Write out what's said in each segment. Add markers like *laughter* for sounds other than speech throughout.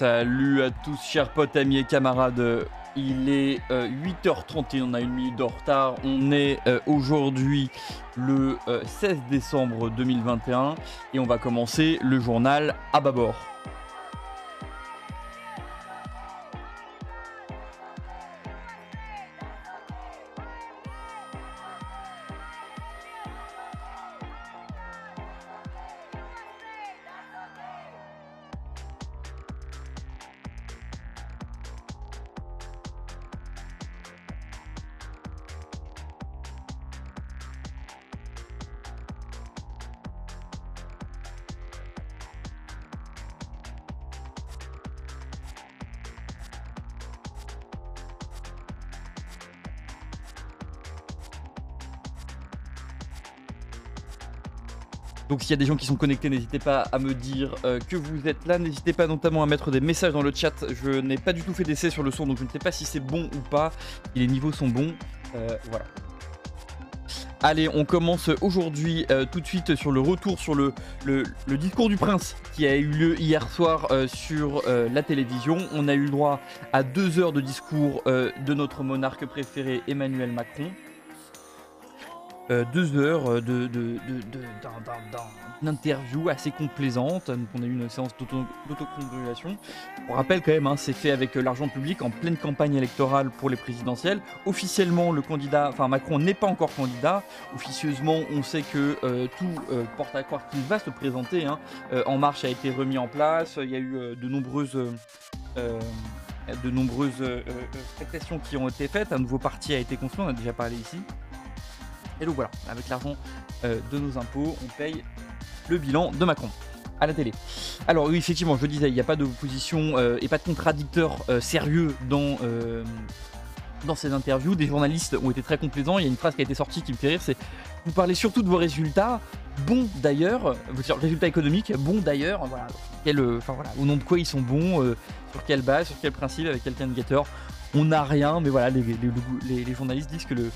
Salut à tous, chers potes, amis et camarades. Il est 8h31, on a une minute de retard. On est euh, aujourd'hui le 16 euh, décembre 2021 et on va commencer le journal à bâbord. Donc s'il y a des gens qui sont connectés, n'hésitez pas à me dire euh, que vous êtes là. N'hésitez pas notamment à mettre des messages dans le chat. Je n'ai pas du tout fait d'essai sur le son, donc je ne sais pas si c'est bon ou pas. Si les niveaux sont bons. Euh, voilà. Allez, on commence aujourd'hui euh, tout de suite sur le retour sur le, le, discours du prince qui a eu lieu hier soir sur la télévision. On a eu droit à deux heures de discours de notre monarque préféré Emmanuel Macron. Euh, deux heures euh, d'interview assez complaisante. Donc on a eu une séance d'autocongratulation. On rappelle quand même, hein, c'est fait avec euh, l'argent public en pleine campagne électorale pour les présidentielles. Officiellement, le candidat, enfin Macron n'est pas encore candidat. Officieusement, on sait que tout porte à croire qu'il va se présenter. Hein. en Marche a été remis en place. Il y a eu de nombreuses de nombreuses qui ont été faites. Un nouveau parti a été construit, on a déjà parlé ici. Et donc voilà, avec l'argent euh, de nos impôts, on paye le bilan de Macron à la télé. Alors oui, effectivement, je le disais, il n'y a pas d'opposition euh, et pas de contradicteur euh, sérieux dans, dans ces interviews. Des journalistes ont été très complaisants. Il y a une phrase qui a été sortie qui me fait rire, c'est « Vous parlez surtout de vos résultats, bons d'ailleurs, résultats économiques, bons d'ailleurs, voilà, enfin, voilà, au nom de quoi ils sont bons, sur quelle base, sur quel principe, avec quel indicateur. On n'a rien, mais voilà, les journalistes disent que le,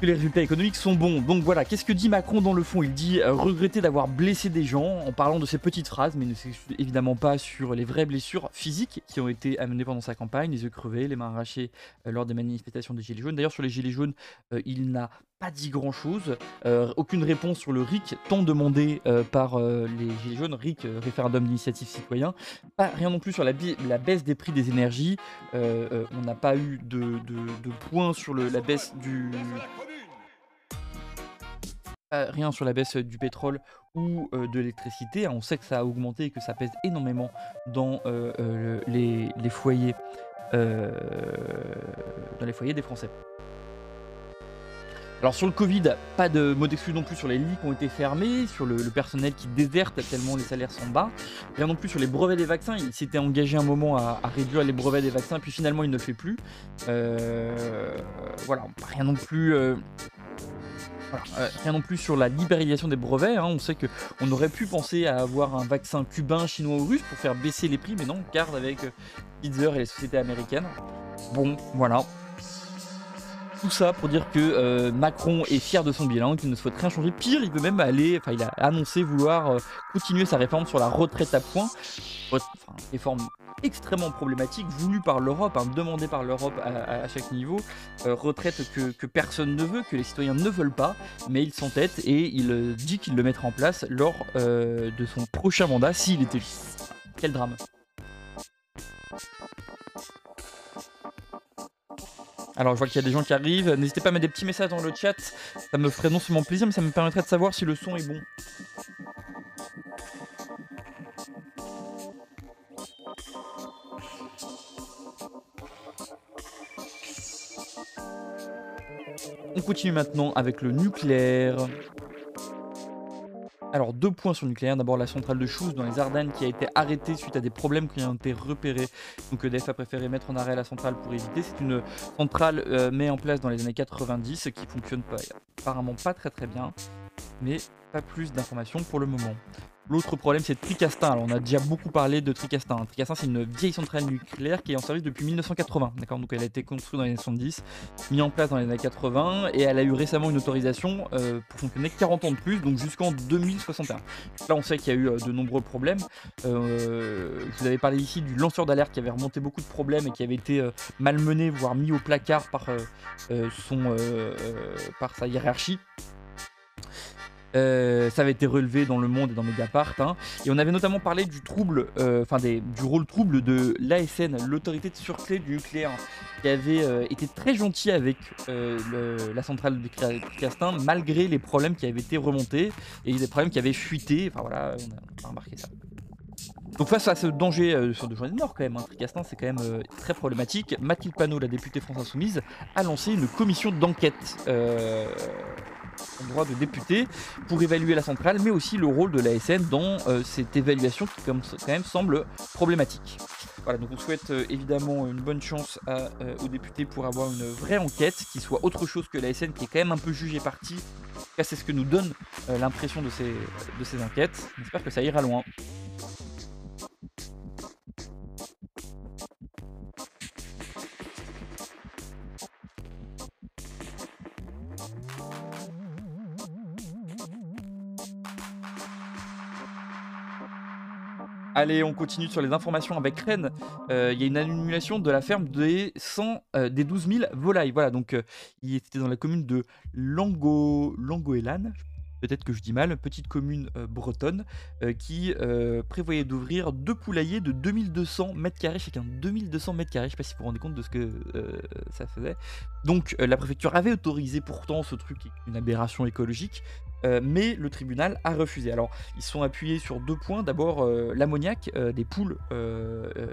que les résultats économiques sont bons. Donc voilà, qu'est-ce que dit Macron dans le fond? Il dit euh, regretter d'avoir blessé des gens en parlant de ces petites phrases, mais ne s'excuse évidemment pas sur les vraies blessures physiques qui ont été amenées pendant sa campagne, les yeux crevés, les mains arrachées euh, lors des manifestations des Gilets jaunes. D'ailleurs, sur les Gilets jaunes, euh, il n'a pas dit grand chose. aucune réponse sur le RIC, tant demandé par les Gilets jaunes, RIC, référendum d'initiative citoyen. Rien non plus sur la, baisse des prix des énergies. on n'a pas eu de, points sur la baisse du rien sur la baisse du pétrole ou de l'électricité. On sait que ça a augmenté et que ça pèse énormément dans les, foyers, dans les foyers des Français. Alors sur le Covid, pas de mot d'excuse non plus sur les lits qui ont été fermés, sur le, personnel qui déserte tellement les salaires sont bas, rien non plus sur les brevets des vaccins. Il s'était engagé un moment à, réduire les brevets des vaccins, puis finalement il ne le fait plus. voilà, rien non plus euh, rien non plus sur la libéralisation des brevets. Hein. On sait qu'on aurait pu penser à avoir un vaccin cubain, chinois ou russe pour faire baisser les prix, mais non, on garde avec euh, Pfizer et les sociétés américaines. Bon, voilà. Tout ça pour dire que euh, Macron est fier de son bilan, qu'il ne souhaite rien changer. Pire, il veut même aller, enfin, il a annoncé vouloir continuer sa réforme sur la retraite à points. Enfin, réforme extrêmement problématique, voulu par l'Europe, hein, demandé par l'Europe à, chaque niveau, euh, retraite que, personne ne veut, que les citoyens ne veulent pas, mais il s'entête et il euh, dit qu'il le mettra en place lors euh, de son prochain mandat s'il est élu. Quel drame. Alors je vois qu'il y a des gens qui arrivent, n'hésitez pas à mettre des petits messages dans le chat, ça me ferait non seulement plaisir mais ça me permettrait de savoir si le son est bon. On continue maintenant avec le nucléaire. Alors deux points sur le nucléaire. D'abord la centrale de Chouz dans les Ardennes qui a été arrêtée suite à des problèmes qui ont été repérés. Donc EDF a préféré mettre en arrêt la centrale pour éviter. C'est une centrale euh, mise en place dans les années 90 qui fonctionne pas, apparemment pas très très bien. Mais pas plus d'informations pour le moment. L'autre problème, c'est Tricastin. Alors, on a déjà beaucoup parlé de Tricastin. Tricastin, c'est une vieille centrale nucléaire qui est en service depuis 1980. D'accord? Donc, elle a été construite dans les années 70, mise en place dans les années 80, et elle a eu récemment une autorisation euh, pour fonctionner 40 ans de plus, donc jusqu'en 2061. Là, on sait qu'il y a eu euh, de nombreux problèmes. Euh, je vous avais parlé ici du lanceur d'alerte qui avait remonté beaucoup de problèmes et qui avait été malmené, voire mis au placard par, son, par sa hiérarchie. Euh, ça avait été relevé dans Le Monde et dans Mediapart. Hein. Et on avait notamment parlé du trouble, euh, enfin du rôle trouble de l'ASN, l'autorité de sûreté du nucléaire, qui avait euh, été très gentil avec la centrale de Castin, malgré les problèmes qui avaient été remontés et des problèmes qui avaient fuité. Enfin voilà, on a, remarqué ça. Donc face à ce danger sur deux journées de Nord quand même, hein, Tricastin c'est quand même très problématique. Mathilde Panot, la députée France Insoumise, a lancé une commission d'enquête droit de député pour évaluer la centrale, mais aussi le rôle de l'ASN dans euh, cette évaluation qui quand même semble problématique. Voilà, donc on souhaite euh, évidemment une bonne chance euh, aux députés pour avoir une vraie enquête qui soit autre chose que l'ASN qui est quand même un peu jugé parti. c'est ce que nous donne l'impression de ces, de ces enquêtes. J'espère que ça ira loin. Allez, on continue sur les informations avec Rennes. Euh, il y a une annulation de la ferme des, 100, euh, des 12 000 volailles. Voilà, donc euh, il était dans la commune de Lango, peut-être que je dis mal, petite commune bretonne, qui prévoyait d'ouvrir deux poulaillers de 2200 mètres carrés, chacun 2200 mètres carrés, je sais pas si vous vous rendez compte de ce que ça faisait. Donc la préfecture avait autorisé pourtant ce truc, une aberration écologique, euh, mais le tribunal a refusé. Alors, ils sont appuyés sur deux points. D'abord, euh, l'ammoniac, euh, des poules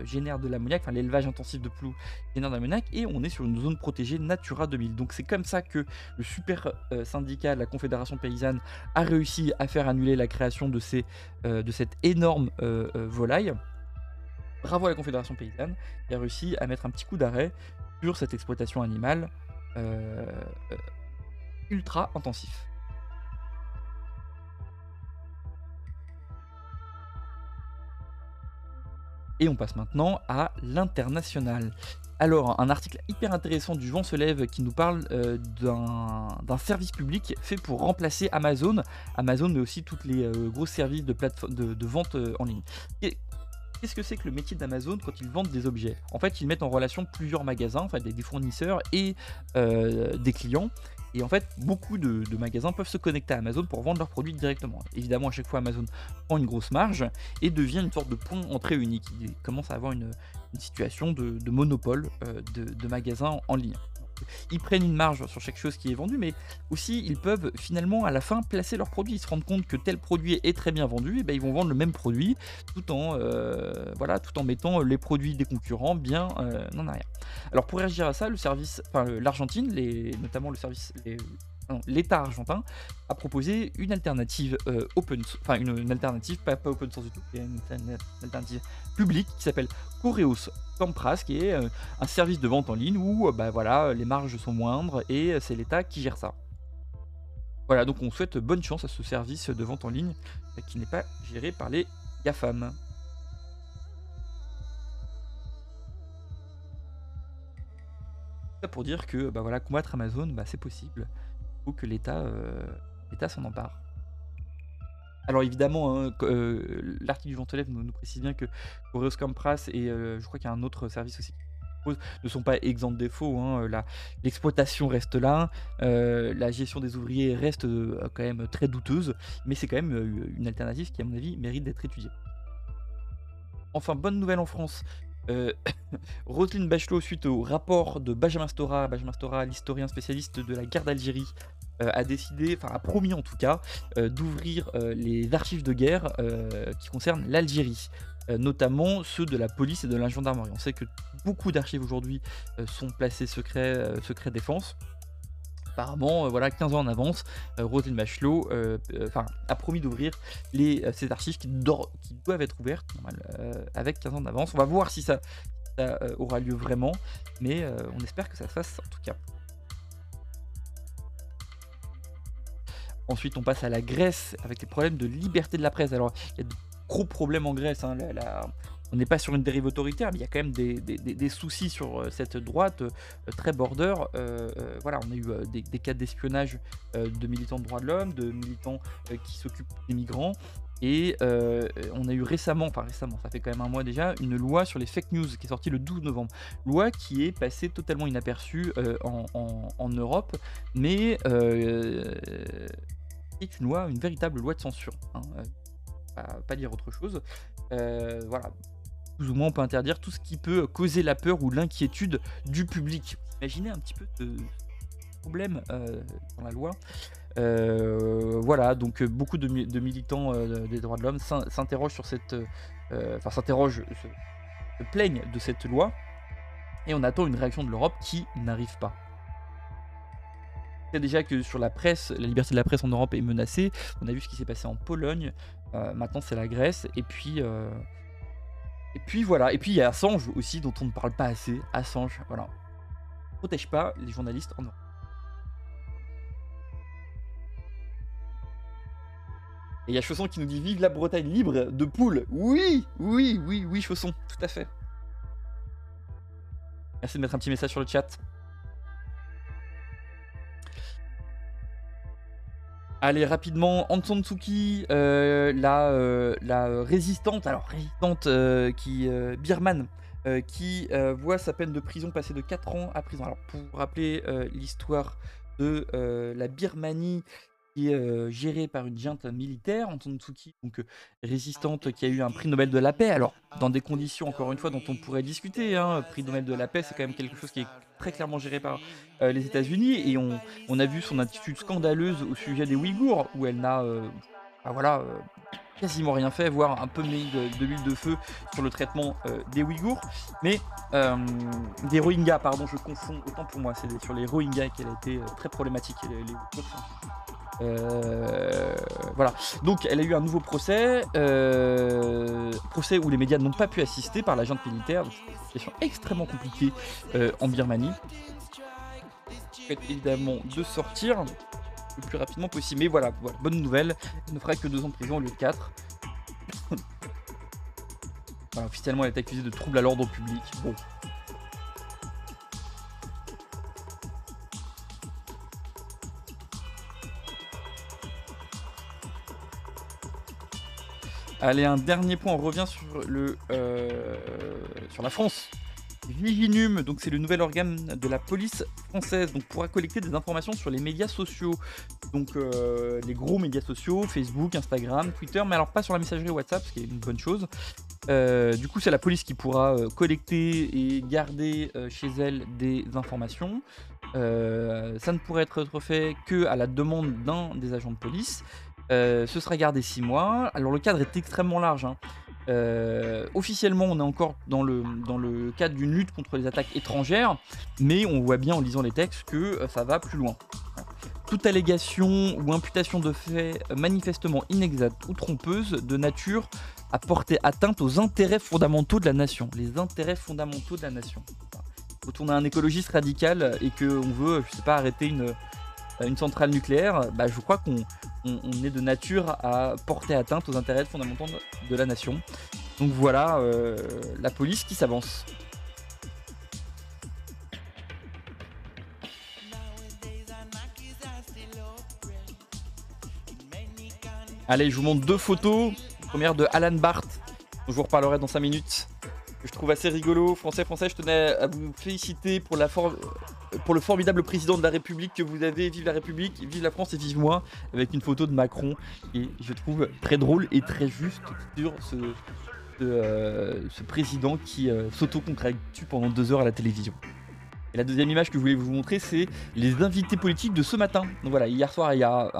génèrent de l'ammoniac, enfin l'élevage intensif de poules génère de l'ammoniac, et on est sur une zone protégée Natura 2000. Donc c'est comme ça que le super syndicat de la Confédération paysanne a réussi à faire annuler la création de, de cette énorme volaille. Bravo à la Confédération paysanne qui a réussi à mettre un petit coup d'arrêt sur cette exploitation animale ultra intensif. Et on passe maintenant à l'international. Alors, un article hyper intéressant du Vent se lève qui nous parle euh, d'un service public fait pour remplacer Amazon. Amazon, mais aussi tous les euh, gros services de, de, vente euh, en ligne. Qu'est-ce que c'est que le métier d'Amazon quand ils vendent des objets? En fait, ils mettent en relation plusieurs magasins, enfin des, fournisseurs et des clients. Et en fait, beaucoup de, magasins peuvent se connecter à Amazon pour vendre leurs produits directement. Évidemment, à chaque fois, Amazon prend une grosse marge et devient une sorte de point entrée unique. Il commence à avoir une, situation de, monopole euh, de, magasins en ligne ils prennent une marge sur chaque chose qui est vendue, mais aussi ils peuvent finalement à la fin placer leurs produits. Ils se rendent compte que tel produit est très bien vendu, et ben ils vont vendre le même produit tout en, euh, voilà, tout en mettant les produits des concurrents bien euh, en arrière. Alors pour réagir à ça, le service, enfin l'Argentine, notamment le service, l'État argentin a proposé une alternative euh, open, enfin une, alternative pas, open source du tout, une, alternative publique qui s'appelle Correos Compras, qui est euh, un service de vente en ligne où euh, bah, voilà, les marges sont moindres et c'est l'État qui gère ça. Voilà, donc on souhaite bonne chance à ce service de vente en ligne qui n'est pas géré par les GAFAM. pour dire que bah voilà, combattre Amazon, bah, c'est possible que l'État euh, s'en empare. Alors évidemment, hein, euh, l'article du Ventelève nous, nous, précise bien que Correos Compras et euh, je crois qu'il y a un autre service aussi ne sont pas exempts de défauts. Hein, l'exploitation reste là, la gestion des ouvriers reste quand même très douteuse, mais c'est quand même une alternative qui, à mon avis, mérite d'être étudiée. Enfin, bonne nouvelle en France, euh, *coughs* Roselyne Bachelot, suite au rapport de Benjamin Stora, l'historien spécialiste de la guerre d'Algérie, euh, a décidé, enfin a promis en tout cas, euh, d'ouvrir les archives de guerre qui concernent l'Algérie. notamment ceux de la police et de la gendarmerie. On sait que beaucoup d'archives aujourd'hui sont placées secret, secret défense apparemment, euh, voilà, 15 ans en avance, euh, Roselyne Bachelot euh, a promis d'ouvrir les, ces archives qui, doivent être ouvertes avec 15 ans d'avance. On va voir si ça, aura lieu vraiment, mais on espère que ça se fasse en tout cas. Ensuite, on passe à la Grèce avec les problèmes de liberté de la presse. Alors, il y a de gros problèmes en Grèce. hein. On n'est pas sur une dérive autoritaire, mais il y a quand même des, soucis sur euh, cette droite euh, très border. Euh, voilà, on a eu des, cas d'espionnage de militants de droits de l'homme, de militants qui s'occupent des migrants. Et on a eu récemment, enfin récemment, ça fait quand même un mois déjà, une loi sur les fake news qui est sortie le 12 novembre. Loi qui est passée totalement inaperçue en, Europe, mais euh, est une loi, une véritable loi de censure. hein, pas, dire autre chose. Voilà. Plus ou moins, on peut interdire tout ce qui peut causer la peur ou l'inquiétude du public. Imaginez un petit peu de problème euh, dans la loi. Euh, voilà, donc euh, beaucoup de, mi- de militants des droits de l'homme s'in- s'interrogent sur cette, enfin s'interrogent, se, plaignent de cette loi, et on attend une réaction de l'Europe qui n'arrive pas. Déjà que sur la presse, la liberté de la presse en Europe est menacée. On a vu ce qui s'est passé en Pologne. Maintenant, c'est la Grèce. Et puis, et puis voilà. Et puis il y a Assange aussi, dont on ne parle pas assez. Assange, voilà. Protège pas les journalistes en Europe. Et il y a Chausson qui nous dit Vive la Bretagne libre de poules. Oui, oui, oui, oui, Chausson, tout à fait. Merci de mettre un petit message sur le chat. Allez, rapidement, Kyi, euh, la, euh, la résistante, alors résistante euh, qui, euh, birmane, qui voit sa peine de prison passer de 4 ans à prison. Alors, pour rappeler l'histoire de la Birmanie, qui est euh, gérée par une junte militaire, Kyi, donc euh, résistante qui a eu un prix Nobel de la paix. Alors, dans des conditions, encore une fois, dont on pourrait discuter, hein, prix Nobel de la paix, c'est quand même quelque chose qui est très clairement géré par euh, les États-Unis, et on, on a vu son attitude scandaleuse au sujet des Ouïghours, où elle n'a bah voilà, quasiment rien fait, voire un peu mis de, de l'huile de feu sur le traitement des Ouïghours, mais des Rohingyas, pardon, je confonds, autant pour moi, c'est sur les Rohingyas qu'elle a été très problématique, et les, les Ouïghours, euh, voilà, donc elle a eu un nouveau procès, euh, procès où les médias n'ont pas pu assister par la junte militaire, situation extrêmement compliquée euh, en Birmanie. Évidemment de sortir le plus rapidement possible. Mais voilà, bonne nouvelle, elle ne fera que deux ans de prison au lieu de 4. *laughs* voilà, officiellement, elle est accusée de trouble à l'ordre public. Bon. Allez, un dernier point, on revient sur, le, euh, sur la France. Viginum, donc c'est le nouvel organe de la police française, donc pourra collecter des informations sur les médias sociaux, donc euh, les gros médias sociaux, Facebook, Instagram, Twitter, mais alors pas sur la messagerie WhatsApp, ce qui est une bonne chose. Euh, du coup, c'est la police qui pourra collecter et garder chez elle des informations. Ça ne pourrait être fait que à la demande d'un des agents de police. Euh, ce sera gardé 6 mois. Alors le cadre est extrêmement large. hein. Euh, officiellement, on est encore dans le, dans le cadre d'une lutte contre les attaques étrangères, mais on voit bien en lisant les textes que euh, ça va plus loin. Toute allégation ou imputation de faits manifestement inexacte ou trompeuse de nature à porter atteinte aux intérêts fondamentaux de la nation. Les intérêts fondamentaux de la nation. Quand on a un écologiste radical et qu'on veut, je sais pas, arrêter une, une centrale nucléaire, bah, je crois qu'on on- est de nature à porter atteinte aux intérêts fondamentaux de- la nation. Donc voilà euh, la police qui s'avance. Allez, je vous montre deux photos. Première de Alan Barth, dont je vous reparlerai dans 5 minutes. Que je trouve assez rigolo. Français, français, je tenais à vous féliciter pour, la for- pour le formidable président de la République que vous avez. Vive la République, vive la France et vive moi. Avec une photo de Macron. Et je trouve très drôle et très juste sur ce, euh, président qui euh, pendant deux heures à la télévision. Et la deuxième image que je voulais vous montrer, c'est les invités politiques de ce matin. Donc voilà, hier soir, il y a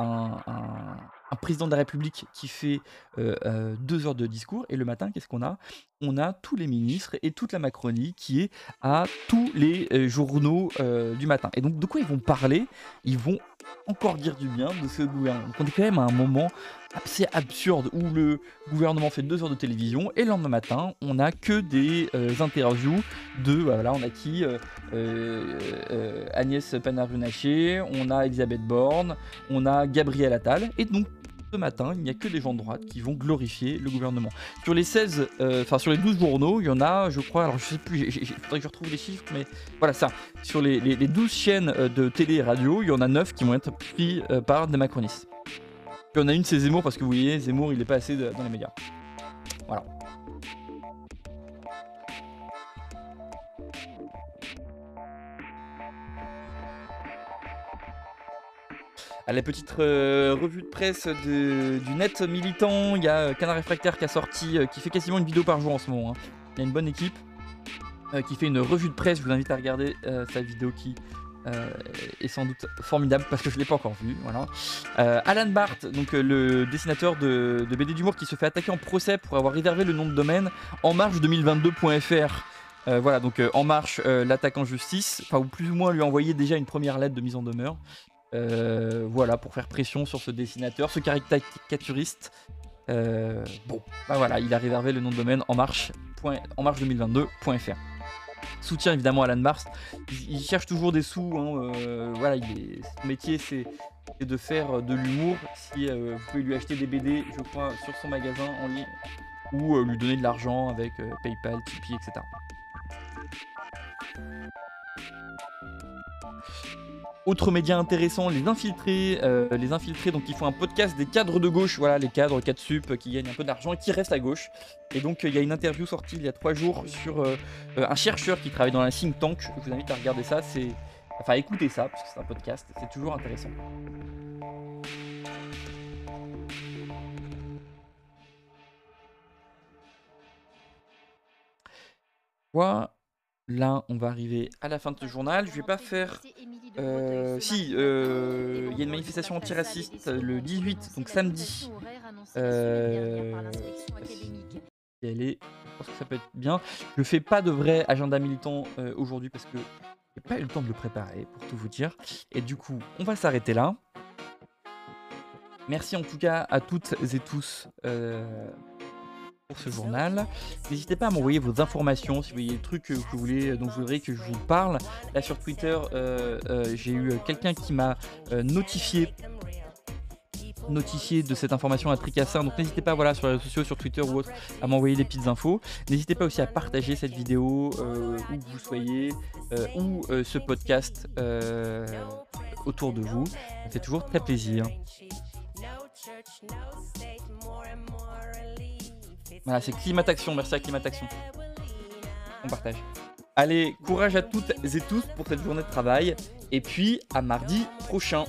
un président de la République qui fait euh, euh, deux heures de discours. Et le matin, qu'est-ce qu'on a? On a tous les ministres et toute la Macronie qui est à tous les euh, journaux euh, du matin. Et donc, de quoi ils vont parler? Ils vont encore dire du bien de ce gouvernement. On est quand même à un moment assez absurde où le gouvernement fait deux heures de télévision et le lendemain matin, on n'a que des euh, interviews de, bah, voilà, on a qui Agnès Pannier-Runacher, on a Elisabeth Borne, on a Gabriel Attal, et donc ce matin, il n'y a que des gens de droite qui vont glorifier le gouvernement. Sur les 16, enfin sur les 12 journaux, il y en a, je crois, alors je sais plus, il faudrait que je retrouve les chiffres, mais voilà ça. Sur les, les, 12 chaînes de télé et radio, il y en a 9 qui vont être pris par des macronistes. Puis on a une, c'est Zemmour, parce que vous voyez, Zemmour, il est pas assez dans les médias. Voilà. À la petite euh, revue de presse du net militant, il y a euh, Canard Réfractaire qui a sorti, euh, qui fait quasiment une vidéo par jour en ce moment. Hein. Il y a une bonne équipe qui fait une revue de presse. Je vous invite à regarder sa vidéo qui est sans doute formidable parce que je l'ai pas encore vu. Voilà. Euh, Alan Barth, donc le dessinateur de, BD d'humour qui se fait attaquer en procès pour avoir réservé le nom de domaine en marche 2022.fr. voilà, donc En Marche l'attaque en justice, enfin, ou plus ou moins lui envoyer déjà une première lettre de mise en demeure. Voilà, pour faire pression sur ce dessinateur, ce caricaturiste. bon, bah voilà, il a réservé le nom de domaine en marche, en marche 2022.fr soutien évidemment Alan Mars. Il, cherche toujours des sous. Hein, euh, voilà, son métier c'est de faire de l'humour. Si euh, vous pouvez lui acheter des BD, je crois, sur son magasin en ligne, ou euh, lui donner de l'argent avec PayPal, Tipeee, etc. Autre média intéressant, les infiltrés. Euh, les infiltrés, donc ils font un podcast des cadres de gauche, voilà, les cadres 4 sup qui gagnent un peu d'argent et qui restent à gauche. Et donc il y a une interview sortie il y a 3 jours sur euh, euh, un chercheur qui travaille dans un think tank. Je vous invite à regarder ça, c'est. Enfin, écoutez ça, parce que c'est un podcast, c'est toujours intéressant. Voilà. Là, on va arriver à la fin de ce journal. Je vais pas faire euh, si, euh, il y a une manifestation antiraciste le 18, donc samedi. Euh, je pense que ça peut être bien. Je fais pas de vrai agenda militant aujourd'hui parce que j'ai pas eu le temps de le préparer, pour tout vous dire. Et du coup, on va s'arrêter là. Merci en tout cas à toutes et tous ce journal. N'hésitez pas à m'envoyer vos informations si vous voyez des trucs que vous voulez, dont vous voudrez que je vous parle. Là sur Twitter, euh, euh, j'ai eu quelqu'un qui m'a euh, notifié notifié de cette information à Tricassin. Donc n'hésitez pas voilà, sur les réseaux sociaux, sur Twitter ou autre, à m'envoyer des petites infos. N'hésitez pas aussi à partager cette vidéo où que vous soyez, ou ce podcast autour de vous. Ça fait toujours très plaisir. Voilà, c'est Climataction. Merci à Climataction. On partage. Allez, courage à toutes et tous pour cette journée de travail. Et puis, à mardi prochain.